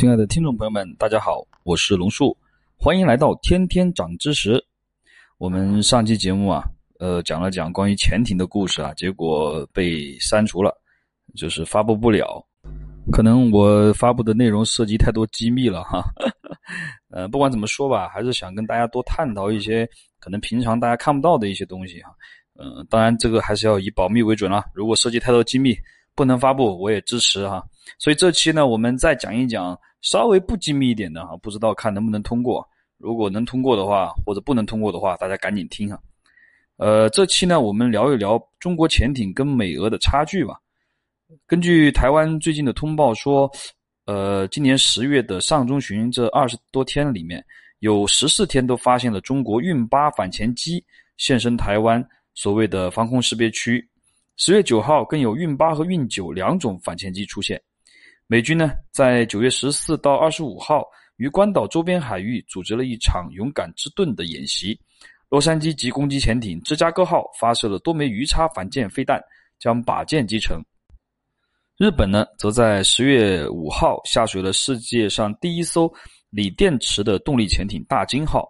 亲爱的听众朋友们，大家好，我是龙树，欢迎来到天天长知识。我们上期节目啊，呃，讲了讲关于潜艇的故事啊，结果被删除了，就是发布不了。可能我发布的内容涉及太多机密了哈。呃，不管怎么说吧，还是想跟大家多探讨一些可能平常大家看不到的一些东西哈。嗯，当然这个还是要以保密为准了。如果涉及太多机密，不能发布，我也支持哈。所以这期呢，我们再讲一讲。稍微不机密一点的哈，不知道看能不能通过。如果能通过的话，或者不能通过的话，大家赶紧听哈。呃，这期呢，我们聊一聊中国潜艇跟美俄的差距吧。根据台湾最近的通报说，呃，今年十月的上中旬这二十多天里面，有十四天都发现了中国运八反潜机现身台湾所谓的防空识别区。十月九号更有运八和运九两种反潜机出现。美军呢，在九月十四到二十五号于关岛周边海域组织了一场“勇敢之盾”的演习。洛杉矶级攻击潜艇“芝加哥号”发射了多枚鱼叉反舰飞弹，将靶舰击沉。日本呢，则在十月五号下水了世界上第一艘锂电池的动力潜艇“大金号”。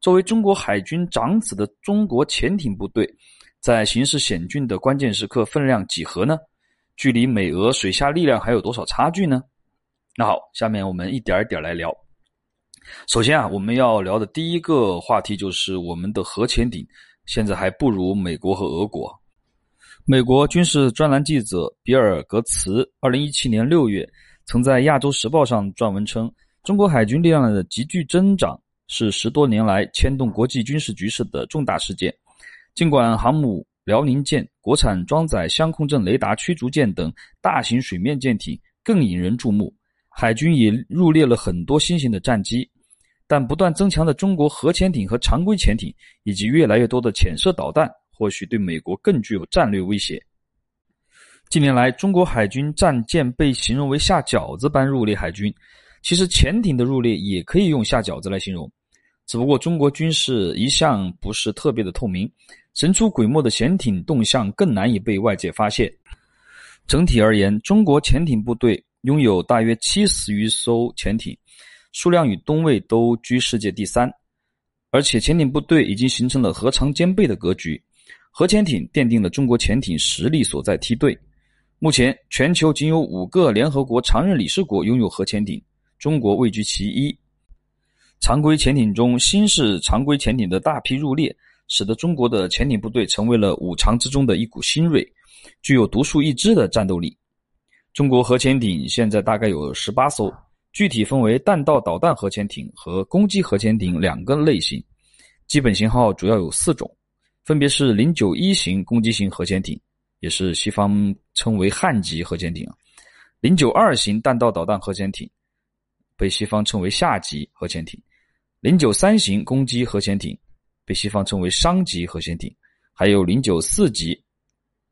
作为中国海军长子的中国潜艇部队，在形势险峻的关键时刻，分量几何呢？距离美俄水下力量还有多少差距呢？那好，下面我们一点一点来聊。首先啊，我们要聊的第一个话题就是我们的核潜艇现在还不如美国和俄国。美国军事专栏记者比尔·格茨二零一七年六月曾在《亚洲时报》上撰文称，中国海军力量的急剧增长是十多年来牵动国际军事局势的重大事件。尽管航母。辽宁舰、国产装载相控阵雷达驱逐舰等大型水面舰艇更引人注目，海军也入列了很多新型的战机。但不断增强的中国核潜艇和常规潜艇，以及越来越多的潜射导弹，或许对美国更具有战略威胁。近年来，中国海军战舰被形容为下饺子般入列海军，其实潜艇的入列也可以用下饺子来形容。只不过中国军事一向不是特别的透明，神出鬼没的潜艇动向更难以被外界发现。整体而言，中国潜艇部队拥有大约七十余艘潜艇，数量与东魏都居世界第三。而且潜艇部队已经形成了核常兼备的格局，核潜艇奠定了中国潜艇实力所在梯队。目前，全球仅有五个联合国常任理事国拥有核潜艇，中国位居其一。常规潜艇中，新式常规潜艇的大批入列，使得中国的潜艇部队成为了五常之中的一股新锐，具有独树一帜的战斗力。中国核潜艇现在大概有十八艘，具体分为弹道导弹核潜艇和攻击核潜艇两个类型。基本型号主要有四种，分别是零九一型攻击型核潜艇，也是西方称为汉级核潜艇；零九二型弹道导弹核潜艇，被西方称为下级核潜艇。零九三型攻击核潜艇被西方称为商级核潜艇，还有零九四级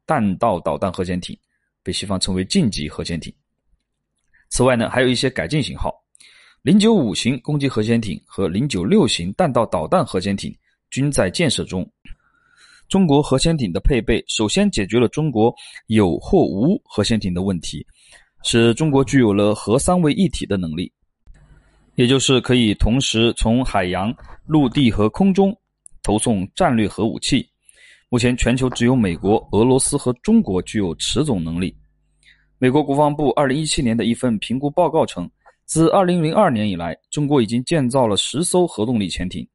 弹道导弹核潜艇被西方称为近级核潜艇。此外呢，还有一些改进型号，零九五型攻击核潜艇和零九六型弹道导弹核潜艇均在建设中。中国核潜艇的配备首先解决了中国有或无核潜艇的问题，使中国具有了核三位一体的能力。也就是可以同时从海洋、陆地和空中投送战略核武器。目前，全球只有美国、俄罗斯和中国具有此种能力。美国国防部二零一七年的一份评估报告称，自二零零二年以来，中国已经建造了十艘核动力潜艇，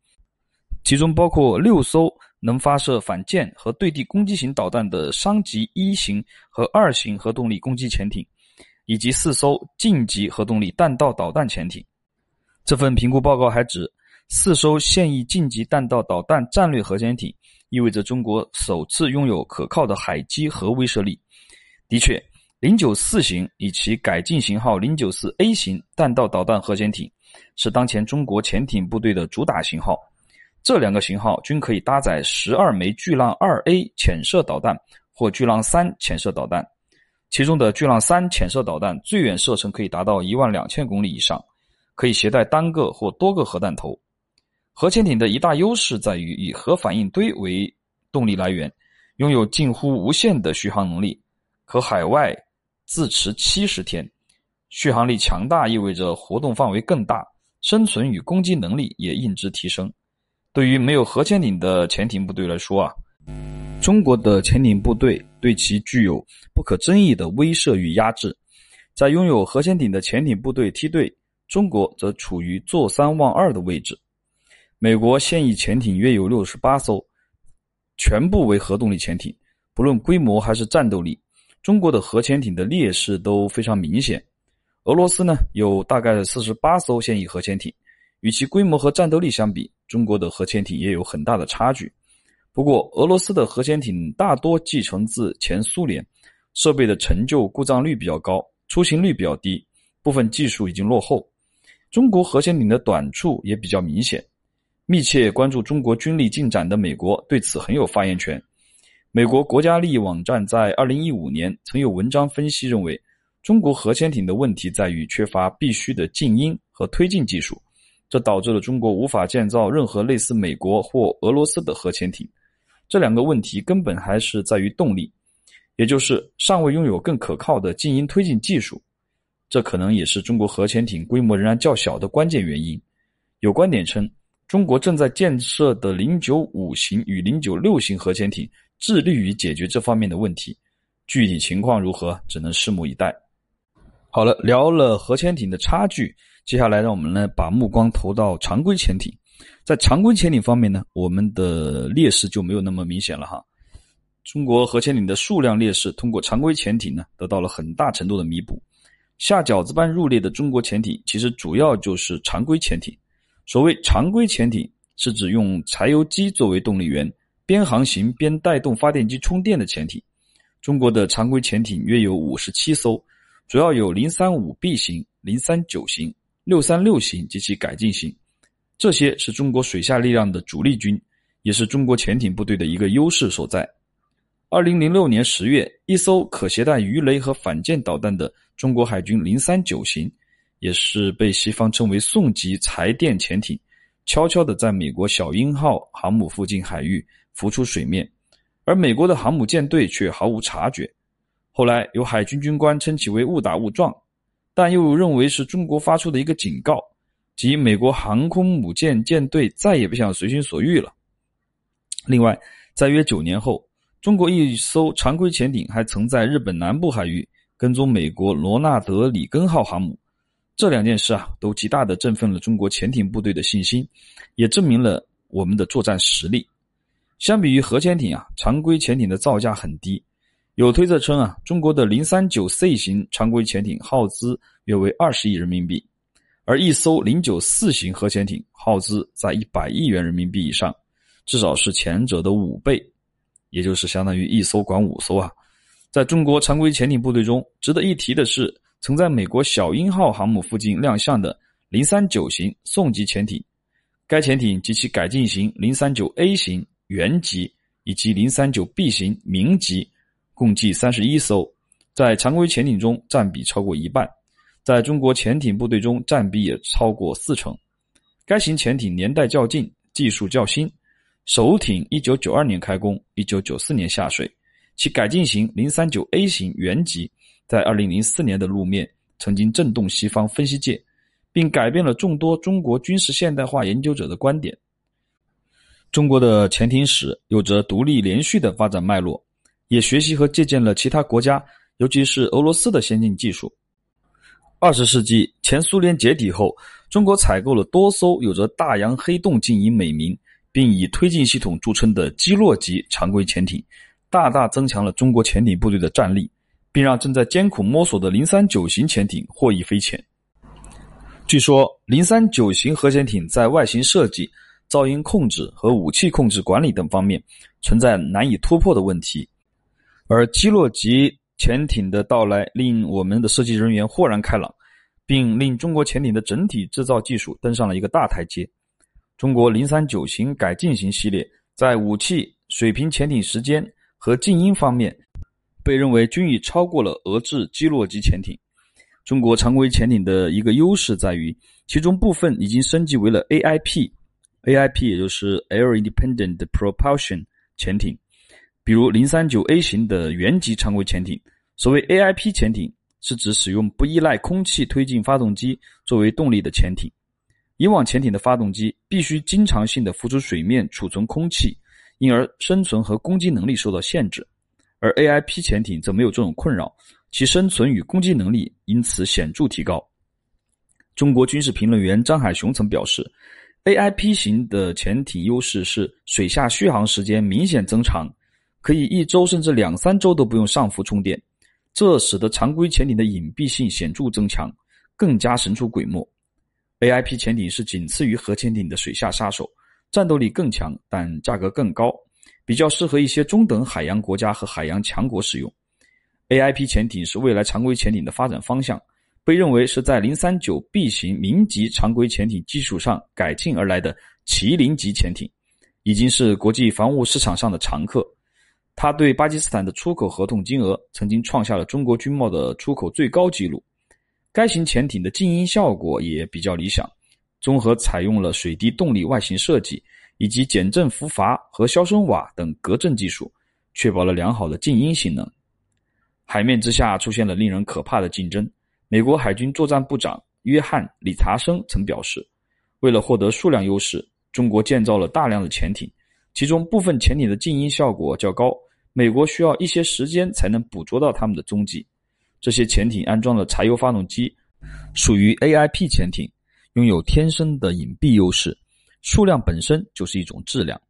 其中包括六艘能发射反舰和对地攻击型导弹的商级一型和二型核动力攻击潜艇，以及四艘近级核动力弹道导弹潜艇。这份评估报告还指，四艘现役近级弹道导弹战略核潜艇意味着中国首次拥有可靠的海基核威慑力。的确，零九四型以其改进型号零九四 A 型弹道导弹核潜艇是当前中国潜艇部队的主打型号。这两个型号均可以搭载十二枚巨浪二 A 潜射导弹或巨浪三潜射导弹，其中的巨浪三潜射导弹最远射程可以达到一万两千公里以上。可以携带单个或多个核弹头。核潜艇的一大优势在于以核反应堆为动力来源，拥有近乎无限的续航能力，可海外自持七十天。续航力强大意味着活动范围更大，生存与攻击能力也应之提升。对于没有核潜艇的潜艇部队来说啊，中国的潜艇部队对其具有不可争议的威慑与压制。在拥有核潜艇的潜艇部队梯队，中国则处于坐三望二的位置。美国现役潜艇约有六十八艘，全部为核动力潜艇，不论规模还是战斗力，中国的核潜艇的劣势都非常明显。俄罗斯呢，有大概四十八艘现役核潜艇，与其规模和战斗力相比。中国的核潜艇也有很大的差距，不过俄罗斯的核潜艇大多继承自前苏联，设备的陈旧故障率比较高，出勤率比较低，部分技术已经落后。中国核潜艇的短处也比较明显。密切关注中国军力进展的美国对此很有发言权。美国国家利益网站在二零一五年曾有文章分析认为，中国核潜艇的问题在于缺乏必须的静音和推进技术。这导致了中国无法建造任何类似美国或俄罗斯的核潜艇。这两个问题根本还是在于动力，也就是尚未拥有更可靠的静音推进技术。这可能也是中国核潜艇规模仍然较小的关键原因。有观点称，中国正在建设的零九五型与零九六型核潜艇致力于解决这方面的问题。具体情况如何，只能拭目以待。好了，聊了核潜艇的差距。接下来，让我们呢把目光投到常规潜艇。在常规潜艇方面呢，我们的劣势就没有那么明显了哈。中国核潜艇的数量劣势，通过常规潜艇呢得到了很大程度的弥补。下饺子般入列的中国潜艇，其实主要就是常规潜艇。所谓常规潜艇，是指用柴油机作为动力源，边航行边带动发电机充电的潜艇。中国的常规潜艇约有五十七艘，主要有零三五 B 型、零三九型。六三六型及其改进型，这些是中国水下力量的主力军，也是中国潜艇部队的一个优势所在。二零零六年十月，一艘可携带鱼雷和反舰导弹的中国海军零三九型，也是被西方称为“宋级柴电潜艇”，悄悄地在美国小鹰号航母附近海域浮出水面，而美国的航母舰队却毫无察觉。后来有海军军官称其为“误打误撞”。但又认为是中国发出的一个警告，即美国航空母舰舰队再也不想随心所欲了。另外，在约九年后，中国一艘常规潜艇还曾在日本南部海域跟踪美国罗纳德里根号航母。这两件事啊，都极大的振奋了中国潜艇部队的信心，也证明了我们的作战实力。相比于核潜艇啊，常规潜艇的造价很低。有推测称啊，中国的零三九 C 型常规潜艇耗资约为二十亿人民币，而一艘零九四型核潜艇耗资在一百亿元人民币以上，至少是前者的五倍，也就是相当于一艘管五艘啊。在中国常规潜艇部队中，值得一提的是，曾在美国小鹰号航母附近亮相的零三九型宋级潜艇，该潜艇及其改进型零三九 A 型原级以及零三九 B 型明级。共计三十一艘，在常规潜艇中占比超过一半，在中国潜艇部队中占比也超过四成。该型潜艇年代较近，技术较新，首艇一九九二年开工，一九九四年下水。其改进型零三九 A 型原级在二零零四年的路面曾经震动西方分析界，并改变了众多中国军事现代化研究者的观点。中国的潜艇史有着独立连续的发展脉络。也学习和借鉴了其他国家，尤其是俄罗斯的先进技术。二十世纪前苏联解体后，中国采购了多艘有着“大洋黑洞”经营美名，并以推进系统著称的基洛级常规潜艇，大大增强了中国潜艇部队的战力，并让正在艰苦摸索的零三九型潜艇获益匪浅。据说，零三九型核潜艇在外形设计、噪音控制和武器控制管理等方面存在难以突破的问题。而基洛级潜艇的到来，令我们的设计人员豁然开朗，并令中国潜艇的整体制造技术登上了一个大台阶。中国零三九型改进型系列在武器、水平潜艇时间和静音方面，被认为均已超过了俄制基洛级潜艇。中国常规潜艇的一个优势在于，其中部分已经升级为了 AIP，AIP 也就是 Air Independent Propulsion 潜艇。比如零三九 A 型的原级常规潜艇，所谓 AIP 潜艇是指使用不依赖空气推进发动机作为动力的潜艇。以往潜艇的发动机必须经常性的浮出水面储存空气，因而生存和攻击能力受到限制。而 AIP 潜艇则没有这种困扰，其生存与攻击能力因此显著提高。中国军事评论员张海雄曾表示，AIP 型的潜艇优势是水下续航时间明显增长，可以一周甚至两三周都不用上浮充电，这使得常规潜艇的隐蔽性显著增强，更加神出鬼没。AIP 潜艇是仅次于核潜艇的水下杀手，战斗力更强，但价格更高，比较适合一些中等海洋国家和海洋强国使用。AIP 潜艇是未来常规潜艇的发展方向。被认为是在零三九 B 型民级常规潜艇基础上改进而来的麒麟级潜艇，已经是国际防务市场上的常客。它对巴基斯坦的出口合同金额曾经创下了中国军贸的出口最高纪录。该型潜艇的静音效果也比较理想，综合采用了水滴动力外形设计以及减震浮筏和消声瓦等隔震技术，确保了良好的静音性能。海面之下出现了令人可怕的竞争。美国海军作战部长约翰·理查森曾表示，为了获得数量优势，中国建造了大量的潜艇，其中部分潜艇的静音效果较高，美国需要一些时间才能捕捉到它们的踪迹。这些潜艇安装了柴油发动机，属于 AIP 潜艇，拥有天生的隐蔽优势，数量本身就是一种质量。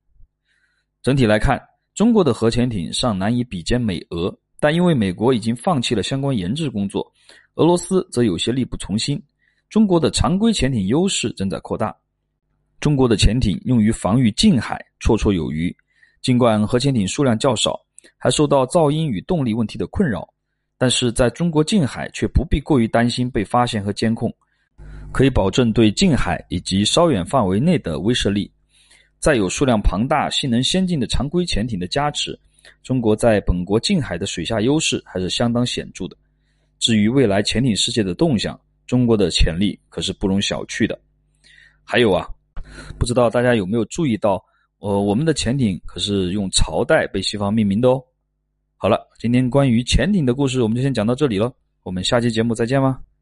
整体来看，中国的核潜艇尚难以比肩美俄。但因为美国已经放弃了相关研制工作，俄罗斯则有些力不从心。中国的常规潜艇优势正在扩大。中国的潜艇用于防御近海绰绰有余，尽管核潜艇数量较少，还受到噪音与动力问题的困扰，但是在中国近海却不必过于担心被发现和监控，可以保证对近海以及稍远范围内的威慑力。再有数量庞大、性能先进的常规潜艇的加持。中国在本国近海的水下优势还是相当显著的。至于未来潜艇世界的动向，中国的潜力可是不容小觑的。还有啊，不知道大家有没有注意到，呃，我们的潜艇可是用朝代被西方命名的哦。好了，今天关于潜艇的故事我们就先讲到这里了，我们下期节目再见吧。